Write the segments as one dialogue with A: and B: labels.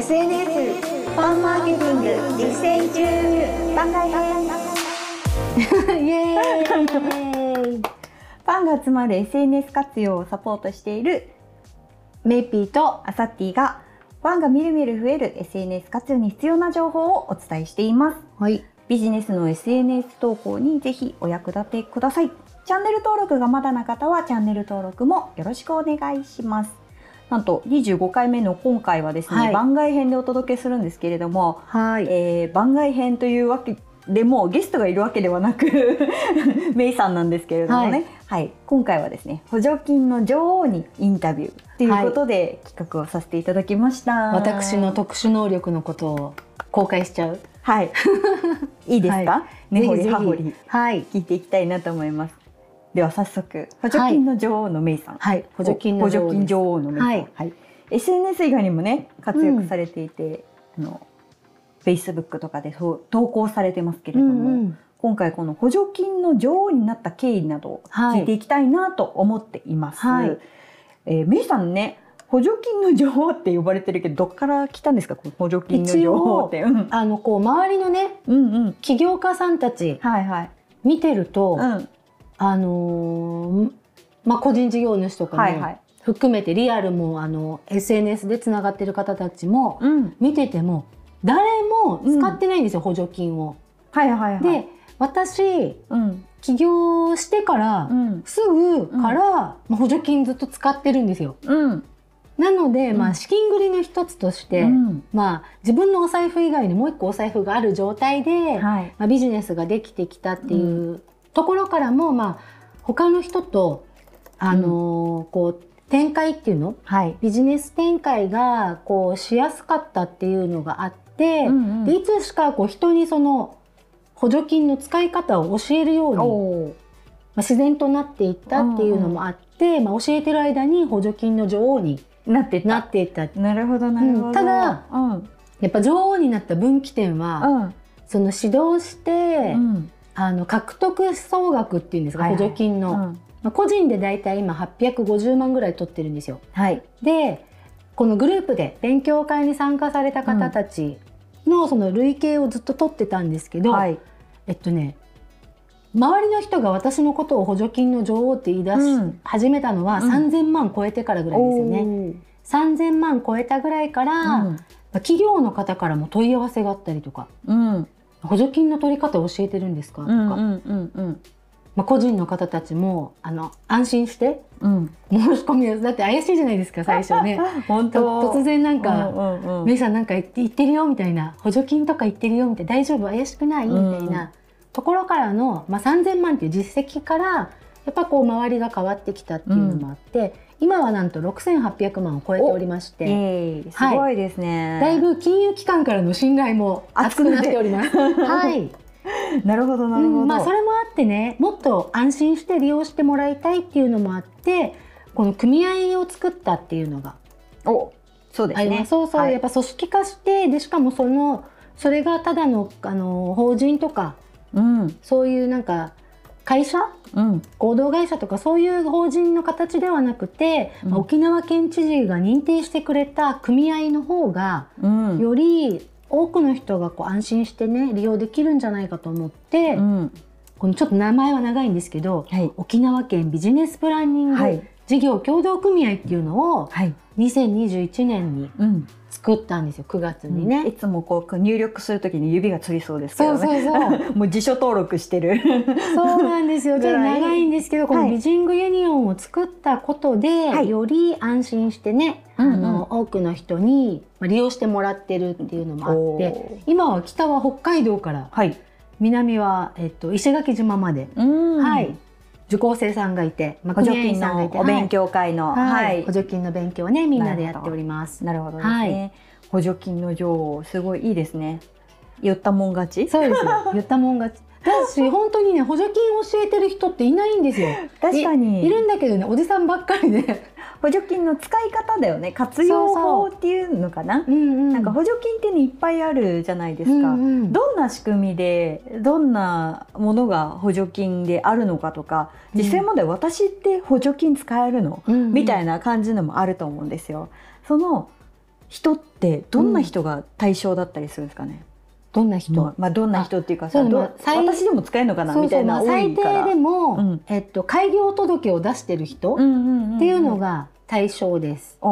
A: SNS ファンマーケティング実践中番外編
B: イエーイ
C: ファンが集まる SNS 活用をサポートしているメイピーとアサッティがファンがみるみる増える SNS 活用に必要な情報をお伝えしています。
B: はい
C: ビジネスの SNS 投稿にぜひお役立てください。チャンネル登録がまだな方はチャンネル登録もよろしくお願いします。なんと25回目の今回はですね、
B: はい。
C: 番外編でお届けするんですけれども、
B: はい。
C: えー番外編というわけでもゲストがいるわけではなく メイさんなんですけれどもね、はい。今回はですね補助金の女王にインタビューということで、企画をさせていただきました。
B: 私の特殊能力のことを公開しちゃう。
C: はい。いいですか、
B: は
C: 根掘り
B: ぜひ。ぜひ
C: 葉掘り
B: はい。
C: 聞いていきたいなと思いますでは早速補助金の女王のメイさん、
B: はい。補助金の
C: 補助金女王のメイさん、
B: はい。
C: はい。SNS 以外にもね活躍されていて、あの Facebook とかで投稿されてますけれども、
B: うんうん。
C: 今回この補助金の女王になった経緯などを
B: はい。
C: 聞いていきたいなと思っています。
B: はい。
C: えーメイさんね補助金の女王って呼ばれてるけどどっから来たんですか？この補助金の女王って。うん。
B: あのこう周りのね
C: うんうん。
B: 起業家さんたち
C: はいはい。
B: 見てると、
C: うん
B: あのーまあ個人事業主とかも、
C: はいはい。
B: 含めてリアルもあの SNS でつながってる方たちも
C: うん
B: 見てても誰も使ってないんですよ、補助金を。
C: はいはいはい。
B: で私
C: うん
B: 起業してから、
C: うん
B: すぐから、まあ補助金ずっと使ってるんですよ。
C: うん
B: なので、
C: うん
B: まあ、資金繰りの一つとして、
C: うん
B: まあ、自分のお財布以外にもう一個お財布がある状態で、
C: はい。
B: まあ、ビジネスができてきたっていうところからも、まあ、他の人と、あのーこう展開っていうの？
C: はい。
B: ビジネス展開がこうしやすかったっていうのがあって、
C: うんうん。
B: でいつしかこう人にその補助金の使い方を教えるように、まあ、自然となっていったっていうのもあって、まあ、教えてる間に補助金の女王に
C: なってた。
B: なっていった。
C: なるほどなるほど。
B: うんただ
C: うん。
B: やっぱ女王になった分岐点は、
C: うん。
B: その指導して、
C: うん
B: あの獲得総額っていうんですか、
C: はいはい
B: 補助金の、
C: うん
B: まあ、個人でだいたい今850万ぐらい取ってるんですよ。
C: はい。
B: でこのグループで勉強会に参加された方たちのその累計をずっと取ってたんですけど、
C: はい。
B: えっとね周りの人が私のことを補助金の女王って言い出し、
C: うん
B: 始めたのは
C: うん
B: 3000万超えてからぐらいですよね。
C: ね。
B: 3000万超えたぐらいから、
C: うん
B: 企業の方からも問い合わせがあったりとか
C: うん
B: 補助金の取り方教えてるんですか？とか、
C: うんうんうんうん。
B: まあ、個人の方たちもあの安心して
C: うん。
B: 申し込みをだって怪しいじゃないですか最初ね。
C: 本
B: と
C: 当。
B: 突然なんか
C: うんうんうん。
B: メイさんなんか言って言ってるよみたいな。補助金とか言ってるよみたいな。大丈夫？怪しくない？みたいな。ところからの、まあ、3,000万っていう実績からやっぱこう周りが変わってきたっていうのもあって、今はなんと6,800万を超えておりまして。
C: ええすごいですね。
B: だいぶ金融機関からの信頼も厚くなっております。はい、
C: なるほどなるほど。
B: うんまあそれもあってねもっと安心して利用してもらいたいっていうのもあってこの組合を作ったっていうのが
C: おそうですね。
B: そうそう、
C: はい
B: やっぱ組織化してでしかもそのそれがただのあの法人とか
C: うん
B: そういうなんか会社？
C: うん。
B: 合同会社とかそういう法人の形ではなくて、
C: うん。
B: まあ沖縄県知事が認定してくれた組合の方が
C: うん。
B: より多くの人がこう安心してね利用できるんじゃないかと思って、
C: うん。
B: このちょっと名前は長いんですけど
C: はい。
B: 沖縄県ビジネスプランニング
C: はい。
B: 事業協同組合っていうのを
C: はい
B: 2021年に
C: うん
B: 作ったんですよ9月に
C: い
B: ね。
C: つもこう入力するときに指がつりそうですけどね。
B: そうそうそう。
C: もう辞書登録してる。
B: そうなんですよ。ちょっと長いんですけど、この
C: はい。
B: ビジングユニオンを作ったことで、
C: はい。
B: より安心してね、
C: うんうん。
B: あの多くの人にまあ利用してもらってるっていうのもあって、今は北は北海道から
C: はい。
B: 南はえっと石垣島まで、
C: うん。
B: はい、受講生さんがいて、まあ、
C: 補助金
B: さんがいて、
C: のお勉強会の
B: はい
C: はい
B: 補助金の勉強をねみんなでやっております。
C: なるほどです
B: は
C: ね。補助金の女王すごいいいですね。言ったもん勝ち？
B: そうですよ。言ったもん勝ち。だし本当にね補助金教えてる人っていないんですよ。
C: 確かに
B: いいるんだけどねおじさんばっかりで。
C: 補助金の使い方だよね。活用法っていうのかな。
B: うんうん
C: なんか補助金ってねいっぱいあるじゃないですか。
B: うんうん
C: どんな仕組みでどんなものが補助金であるのかとか実際問題私って補助金使えるの、
B: うんうん
C: みたいな感じのもあると思うんですよ。その人ってどんな人が対象だったりするんですかね？
B: どんな人、
C: まあ、まあどんな人っていうかさ私でも使えるのかな？みたいな
B: 最。低でも、
C: うん。
B: えっと、開業届を出してる人
C: うんうんうんうん。
B: っていうのが対象です。あ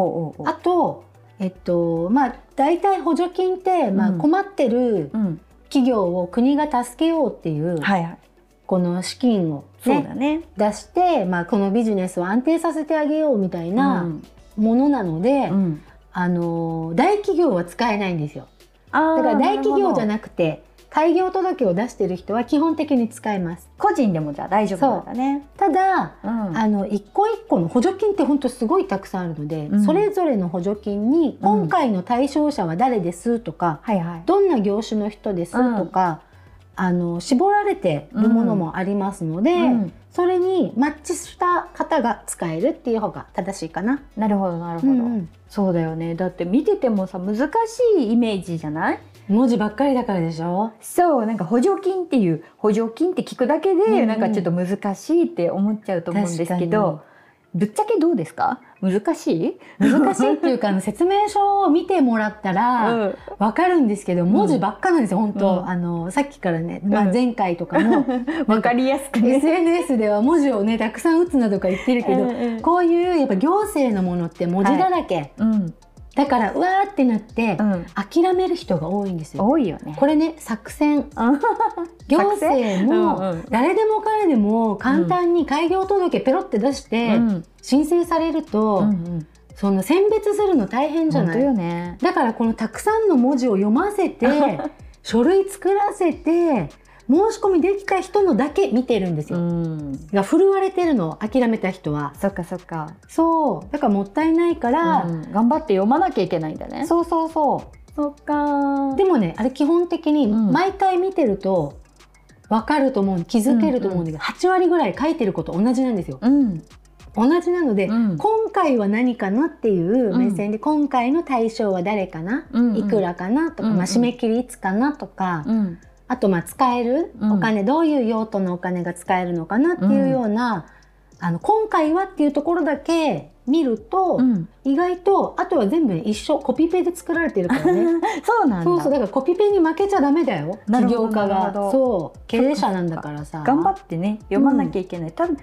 B: と、えっとまあ、大体補助金って、まあ、
C: うん。
B: 困ってる
C: うん。
B: 企業を国が助けようっていう、
C: はいはい。
B: この資金を、
C: そう
B: ね
C: だね。
B: 出して、まあ、このビジネスを安定させてあげようみたいな
C: うん。
B: ものなので、
C: うん。
B: あの大企業は使えないんですよ。だから大企業じゃ
C: な
B: くて開業届を出してる人は基本的に使えます。
C: 個人でもじゃあ大丈夫なんだね。
B: ただ
C: うん。
B: あの一個一個の補助金って本当すごいたくさんあるので、
C: うん。
B: それぞれの補助金に今回の対象者は誰ですとか、
C: はいはい。
B: どんな業種の人ですとか、あの絞られてるものもありますので、
C: うん
B: それにマッチした方が使えるっていう方が正しいかな。
C: なるほどなるほど、
B: うんうん。
C: そうだよね。だって見ててもさ難しいイメージじゃない？
B: 文字ばっかりだからでしょ？
C: そうなんか補助金っていう補助金って聞くだけで、
B: うんうん。
C: なんかちょっと難しいって思っちゃうと思うんですけどぶっちゃけどうですか？難しい？
B: 難しいっていうかあの説明書を見てもらったら
C: うん。
B: わかるんですけど、文字ばっかなんですよ本当、
C: うん。
B: あのさっきからね、まあ、
C: うん
B: 前回とかも。
C: わかりやすくね。
B: SNS では文字をねたくさん打つなとか言ってるけど、
C: うんうん
B: こういうやっぱ行政のものって文字だらけ、
C: うん。
B: だからうわーってなって、
C: うん、
B: 諦める人が多いんですよ。
C: 多いよね。
B: これね作戦。
C: う ん
B: 行政も誰でも彼でも簡単に開業届ペロって出して
C: うん
B: 申請されると、
C: うん
B: その選別するの大変じゃない。だからこのたくさんの文字を読ませて 書類作らせて申し込みできた人のだけ見てるんですよ。
C: ん。
B: が振るわれてるの諦めた人は
C: そっかそっか。
B: そうだからもったいないから、
C: うん頑張って読まなきゃいけないんだね。
B: そうそうそ
C: そっか
B: うでもねあれ基本的に
C: うん
B: 毎回見てると分かると思う。気づけると思うんだけど、8割ぐらい書いてること同じなんですよ。
C: うん。
B: 同じなので、
C: うん。
B: 今回は何かなっていう目線で、今回の対象は誰かな、
C: うんうん。
B: いくらかな？とか、
C: うんうん。
B: まあ、締め切りいつかな？とか、
C: うん。
B: あとまあ使える？
C: うん。
B: お金、どういう用途のお金が使えるのかな？っていうような、あの今回はっていうところだけ見ると、
C: うん。
B: 意外とあとは全部一緒コピペで作られてるからね
C: そうなんだ。
B: そうそうだからコピペに負けちゃダメだよ起業家がそう経営者なんだからさ
C: 頑張ってね読まなきゃいけない。多分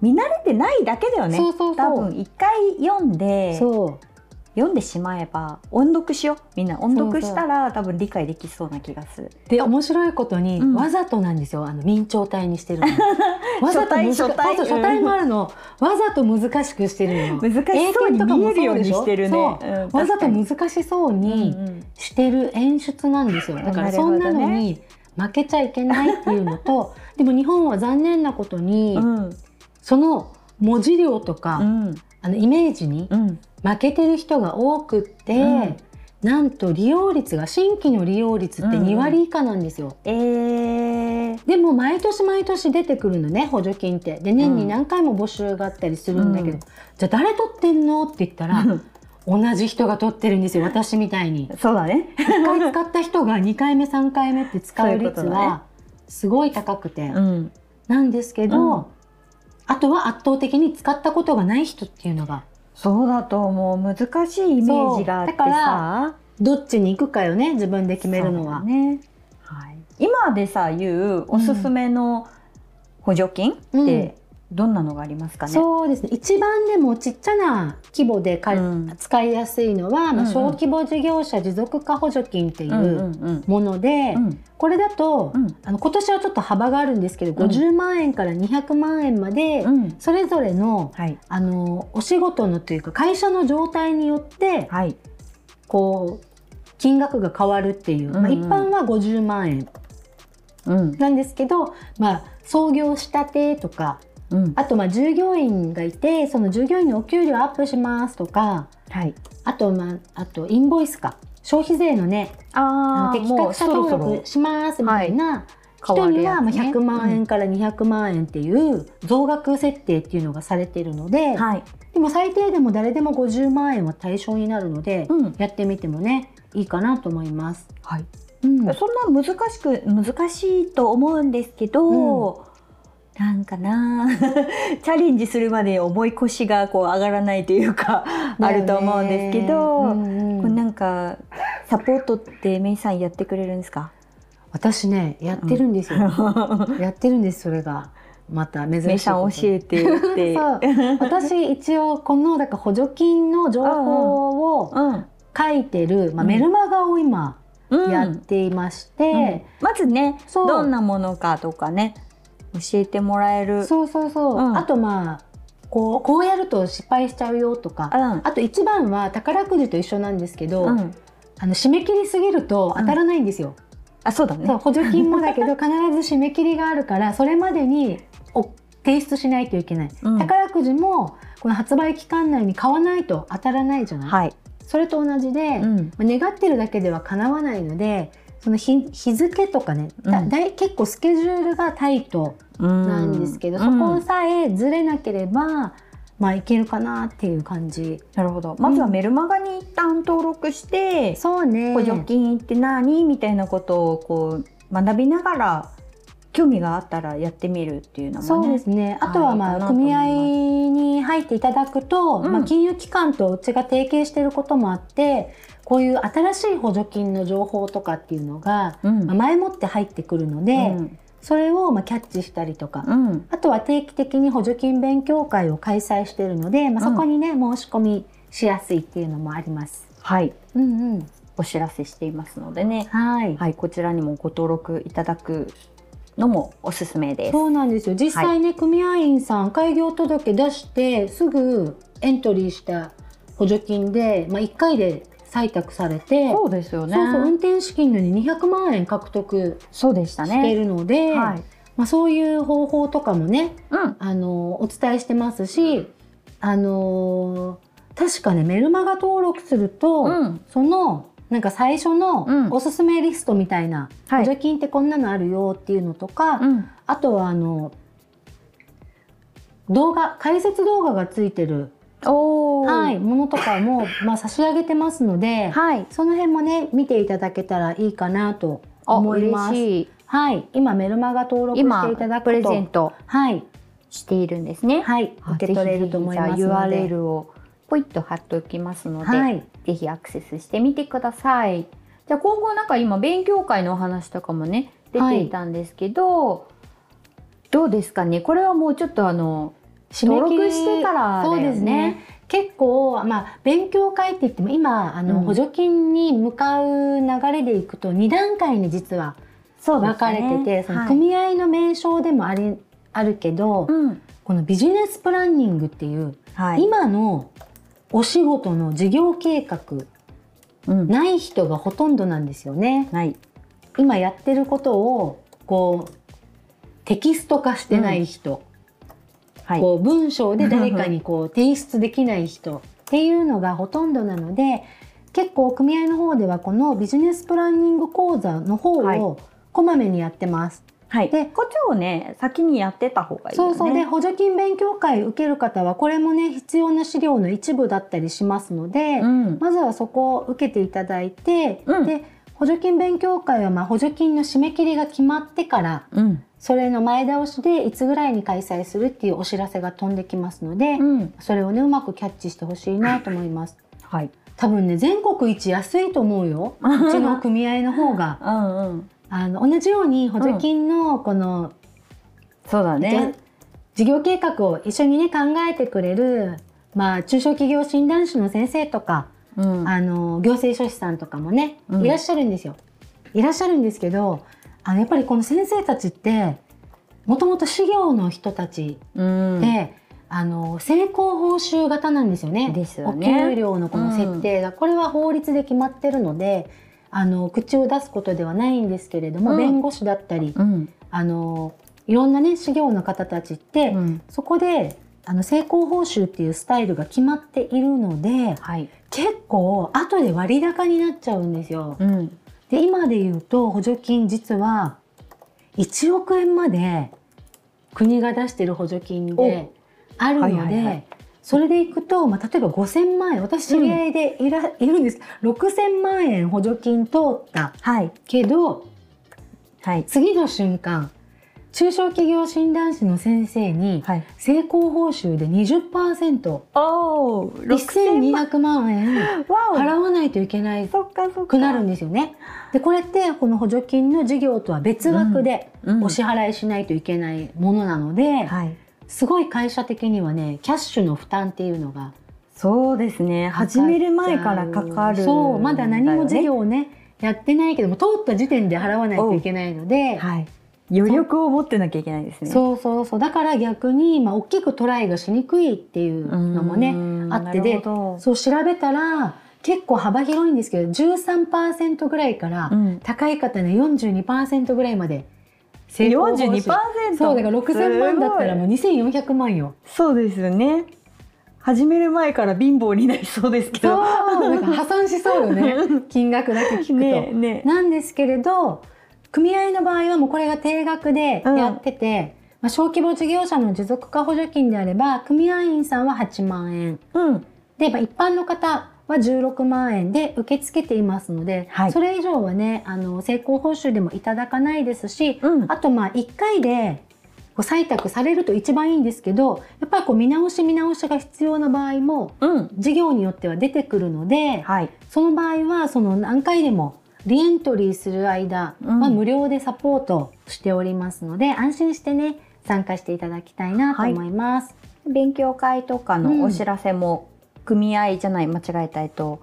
C: 見慣れてないだけだよね。
B: そうそうそう
C: 多分一回読んで
B: そう
C: 読んでしまえば音読しよう。みんな音読したら多分理解できそうな気がする。
B: で面白いことに、
C: うん。
B: わざとなんですよ。あの明朝体にしてるの。わざと難し
C: 書体。
B: 書体もあるの、わざと難しくしてるの。
C: 難しそうに見えるようにしてるね。
B: そう
C: うん
B: わざと
C: 確
B: 難しそう
C: かに。
B: してる演出なんですよ。だからそんなのに負けちゃいけないっていうのと。でも日本は残念なことに、
C: うん。
B: その文字量とか、
C: うん。
B: あのイメージに
C: うん
B: 負けてる人が多くって、
C: うん。
B: なんと利用率が新規の利用率って
C: うん。うん
B: 2割以下なんですよ。
C: えー。
B: でも毎年毎年出てくるのね補助金って。で年に何回も募集があったりするんだけど、
C: うん。
B: じゃあ誰取ってんのって言ったら同じ人が取ってるんですよ私みたいに。
C: そうだね。
B: 1回使った人が2回目3回目って使う率はすごい高くて。
C: うん。
B: なんですけど、
C: うん。
B: あとは圧倒的に使ったことがない人っていうのが
C: そうだと思う。難しいイメージがあってさ。
B: どっちに行くかよね自分で決めるのは。
C: ね、はい、今でさ言うおすすめの補助金ってどんなのがありますかね、
B: そうですね。一番でもちっちゃな規模でか、
C: うん。
B: 使いやすいのは、まあ、小規模事業者持続化補助金ってい
C: う
B: もので、
C: うん。
B: これだと、
C: うん。
B: あの今年はちょっと幅があるんですけど、
C: うん。
B: 50万円から200万円まで、
C: うん。
B: それぞれの
C: はい。
B: あのお仕事のというか会社の状態によって
C: はい。
B: こう金額が変わるっていう、まあ、
C: うん。うん
B: 一般は50万円
C: うん。
B: なんですけど、まあ、創業したてとか
C: うん。
B: あとまあ従業員がいてその従業員のお給料アップしますとか
C: はい。
B: あとまああとインボイスか。消費税のねあ適格者登録しますみたいな人にはまあ100万円から200万円っていう増額設定っていうのがされているので、
C: はい。
B: でも最低でも誰でも50万円は対象になるので、
C: うん。
B: やってみてもねいいかなと思います。
C: はい。
B: うん。
C: そんな難しく難しいと思うんですけど、なんかな。チャレンジするまで重い腰がこう上がらないというかあると思うんですけど、
B: うんうん。
C: これなんかサポートってメイさんやってくれるんですか？
B: 私ねやってるんですよ、やってるんですそれが。また珍しい
C: メイさん教えて
B: 私一応このだから補助金の情報を
C: うん。
B: 書いてる、まあ、
C: うん。
B: メルマガを今
C: うん。
B: やっていまして、
C: うん。まずねどんなものかとかね教えてもらえる。
B: そうそうそう、
C: うん。
B: あとまあこうこうやると失敗しちゃうよとか、
C: うん。
B: あと一番は宝くじと一緒なんですけど、
C: うん。
B: あの締め切りすぎると当たらないんですよ。
C: あそうだね。
B: 補助金もだけど 必ず締め切りがあるからそれまでにお提出しないといけない、
C: うん。
B: 宝くじもこの発売期間内に買わないと当たらないじゃない、
C: はい、
B: それと同じで、
C: うん。
B: まあ願ってるだけでは叶わないのでその日日付とかね、だ
C: うん。
B: だい結構スケジュールがタイトなんですけど、
C: うん。
B: そこさえずれなければ、まあいけるかなっていう感じ。
C: なるほど。まずはメルマガに一旦登録して、
B: そうね。
C: 補助金って何みたいなことをこう学びながら興味があったらやってみるっていうのもね。
B: そうですね。あとはまあ組合に入っていただくと、
C: うん。
B: まあ金融機関とうちが提携していることもあって、こういう新しい補助金の情報とかっていうのが、
C: うん
B: まあ前もって入ってくるので、
C: うん
B: それをまあキャッチしたりとか、
C: うん
B: あとは定期的に補助金勉強会を開催しているので、まあ、
C: うん
B: そこにね、申し込みしやすいっていうのもあります。
C: はい
B: うんうん。
C: お知らせしていますのでね
B: はい。
C: はいこちらにもご登録いただくのもおすすめです
B: そうなんですよ。実際ね、組合員さん開業届出してすぐエントリーした補助金で、まあ、1回で採択されて、
C: そうですよね。
B: そうそう運転資金のに200万円獲得
C: そうでした
B: してい
C: ね
B: るので、
C: はい。
B: まあ、そういう方法とかもね
C: うん。
B: あのお伝えしてますし、あの確かねメルマガ登録すると、
C: うん。
B: そのなんか最初の
C: うん。
B: おすすめリストみたいな、
C: はい。
B: 補助金ってこんなのあるよっていうのとか、
C: うん。
B: あとはあの動画解説動画がついてる、はい、ものとかも、まあ、差し上げてますので、
C: はい。
B: その辺もね見ていただけたらいいかなと
C: あ
B: 思います。
C: 嬉しい。
B: はい、今メルマガ登録していただくと
C: プレゼント。
B: はい、
C: しているんですね。
B: はい、
C: あ
B: 受け取れると思いますので。
C: URL をポイッと貼っておきますので、
B: はい、
C: ぜひアクセスしてみてください。じゃあ今後なんか今勉強会のお話とかもね出ていたんですけど、どうですかね？これはもうちょっとあの登録してからだよ
B: そうですね。結構、まあ、勉強会って言っても今あの、
C: うん。
B: 補助金に向かう流れでいくと2段階に実は
C: そう
B: 分かれてて、その
C: はい
B: 組合の名称でもありあるけど、
C: うん。
B: このビジネスプランニングっていう、
C: はい、
B: 今のお仕事の事業計画
C: うん。
B: ない人がほとんどなんですよね。
C: はい。
B: 今やってることをこうテキスト化してない人、
C: はい。
B: こう文章で誰かにこう提出できない人っていうのがほとんどなので結構組合の方ではこのビジネスプランニング講座の方
C: はい。
B: をこまめにやってます。
C: はい、
B: で
C: こっちをね先にやってた方がいいよね。
B: そうそう。で補助金勉強会受ける方はこれもね必要な資料の一部だったりしますので、
C: うん。
B: まずはそこを受けていただいて、
C: うん。
B: で補助金勉強会はまあ補助金の締め切りが決まってから
C: うん
B: それの前倒しでいつぐらいに開催するっていうお知らせが飛んできますので、
C: うん
B: それをねうまくキャッチしてほしいなと思います。
C: はい。
B: 多分ね全国一安いと思うようちの組合の方が
C: うんうん
B: あの同じように補助金のこの、
C: そうだね。
B: 事業計画を一緒にね考えてくれる、まあ、中小企業診断士の先生とか、
C: うん
B: あの行政書士さんとかもね、
C: うん
B: いらっしゃるんですよ。いらっしゃるんですけどあのやっぱりこの先生たちってもともと事業の人たち
C: うん。
B: で、あの成功報酬型なんですよね。
C: ですよね。
B: お給料のこの設定が、これは法律で決まってるのであの口を出すことではないんですけれども、
C: うん。
B: 弁護士だったり
C: うん。
B: あのいろんなね事業の方たちって、
C: うん。
B: そこであの成功報酬っていうスタイルが決まっているので
C: はい。
B: 結構後で割高になっちゃうんですよ。
C: うん
B: で今で言うと補助金実は1億円まで国が出してる補助金であるので、
C: はいはいはい。
B: それでいくと、まあ、例えば5,000万円私知り合いでいら、いるんです。6,000万円補助金通った
C: はい。
B: けど
C: はい。
B: 次の瞬間中小企業診断士の先生に
C: はい。
B: 成功報酬で20%
C: おお、六千万。
B: 1200万円。払わないといけない
C: そっかそっか。
B: くなるんですよね。でこれってこの補助金の事業とは別枠で
C: うん
B: お支払いしないといけないものなので、
C: はい。
B: すごい会社的にはねキャッシュの負担っていうのが
C: そうですね。始める前からかかる、
B: そうまだ何も事。業をねやってないけども通った時点で払わないといけないので、
C: はい。余力を持ってなきゃいけないですね。
B: そうそうそうだから逆に、まあ、大きくトライがしにくいっていうのもね
C: うん
B: あってでそう調べたら結構幅広いんですけど13%ぐらいから、
C: うん
B: 高い方ね42%ぐらいまで成功報酬
C: 42%
B: そうだから6000万だったらもう
C: すごい
B: 2400万よ
C: そうですよね。始める前から貧乏になりそうですけ
B: そう
C: ど。
B: なんか破産しそうよね 金額だけ聞くと。
C: ねね。
B: なんですけれど組合の場合はもうこれが定額でやってて、まあ、小規模事業者の持続化補助金であれば組合員さんは8万円
C: うん。
B: で、まあ、一般の方は16万円で受け付けていますので、
C: はい
B: それ以上はねあの成功報酬でもいただかないですし、
C: うん
B: あとまあ1回でこう採択されると一番いいんですけどやっぱりこう見直し見直しが必要な場合も
C: うん。
B: 事業によっては出てくるので、
C: はい。
B: その場合はその何回でもリエントリーする間
C: うん
B: は無料でサポートしておりますので、安心してね参加していただきたいなと思います。
C: 勉強会とかのお知らせも、組合じゃない間違えたえっと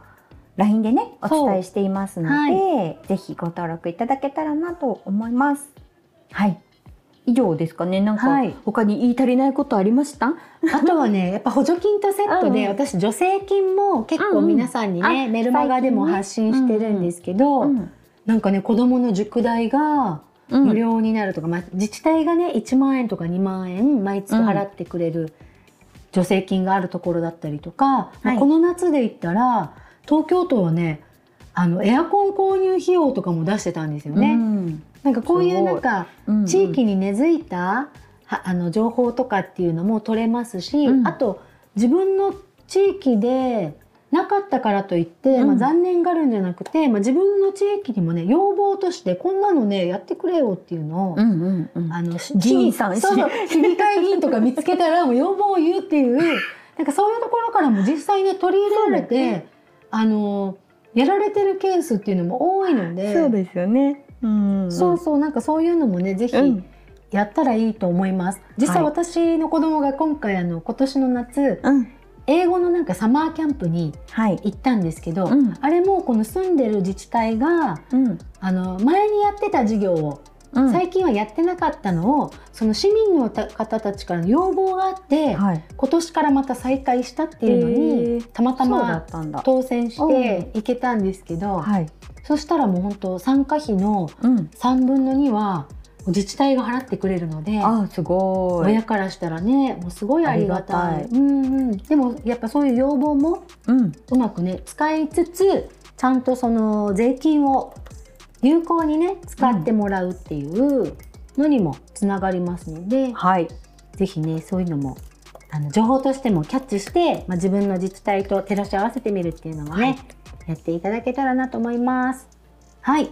C: LINE でねお伝えしていますので、
B: は
C: ぜひご登録いただけたらなと思います。はい。以上ですかね。なんか、
B: はい。
C: 他に言い足りないことありました？
B: あとはね やっぱ補助金とセットで、
C: うん
B: 私助成金も結構皆さんにね、
C: うんうんあ
B: メルマガでも
C: 最
B: 発信してるんですけど、
C: ん。
B: なんかね子どもの塾代が
C: うん。
B: 無料になるとか、まあ、自治体がね1万円とか2万円毎月払ってくれる助成金があるところだったりとか、まあ
C: はい。
B: この夏で言ったら東京都はねあのエアコン購入費用とかも出してたんですよね。
C: うん。
B: なんかこういうなんか
C: うん
B: 地域に根付いたはあの情報とかっていうのも取れますし、
C: うん。
B: あと自分の地域でなかったからといって、
C: うん。
B: まあ、残念があるんじゃなくて、まあ、自分の地域にもね要望としてこんなのねやってくれよっていうのを、
C: うんうんうん。
B: あのし
C: 議員さん
B: そうそう市議会議員とか見つけたら もう要望を言うっていうなんかそういうところからも実際ね取り入れられて、あのやられてるケースっていうのも多いので。
C: そうですよね。うん、
B: そうそうなんかそういうのもねぜひ
C: うん
B: やったらいいと思います。実際
C: はい
B: 私の子供が今回あの今年の夏
C: うん。
B: 英語のなんかサマーキャンプに
C: はい。
B: 行ったんですけど、
C: うん
B: あれもこの住んでる自治体が
C: うん。
B: あの前にやってた授業を
C: うん
B: 最近はやってなかったのをその市民のた方たちからの要望があって、
C: はい。
B: 今年からまた再開したっていうのに、
C: へー
B: たまたま
C: ったんだ。
B: 当選して行けたんですけど、
C: はい。
B: そしたらもう本当参加費の
C: うん。
B: 3分の2は自治体が払ってくれるので
C: あ、すごい。
B: 親からしたらねもうすごいありがたいうんうん、でもやっぱそういう要望も
C: うん。
B: うまくね使いつつちゃんとその税金を有効にね使ってもらうっていうのにもつながりますので、
C: はい。
B: ぜひねそういうのもあの情報としてもキャッチして、まあ、自分の自治体と照らし合わせてみるっていうのもね、
C: はい
B: やっていただけたらなと思います。はい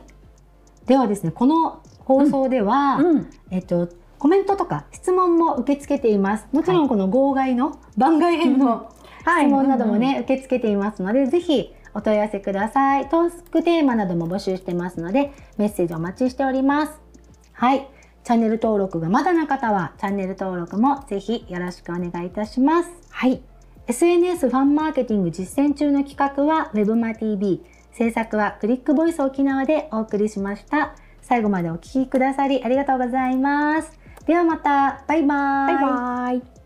B: ではですねこの放送では、
C: うん。
B: えっとコメントとか質問も受け付けています。もちろんこの号外の番外編の質問などもね、受け付けていますので、ぜひお問い合わせください。トークテーマなども募集してますので、メッセージお待ちしております。はい。チャンネル登録がまだの方は、チャンネル登録もぜひよろしくお願いいたします。はい。SNS ファンマーケティング実践中の企画は WebmaTV。制作はクリックボイス沖縄でお送りしました。最後までお聞きくださりありがとうございます。ではまた、バイバーイ。
C: バイバイ。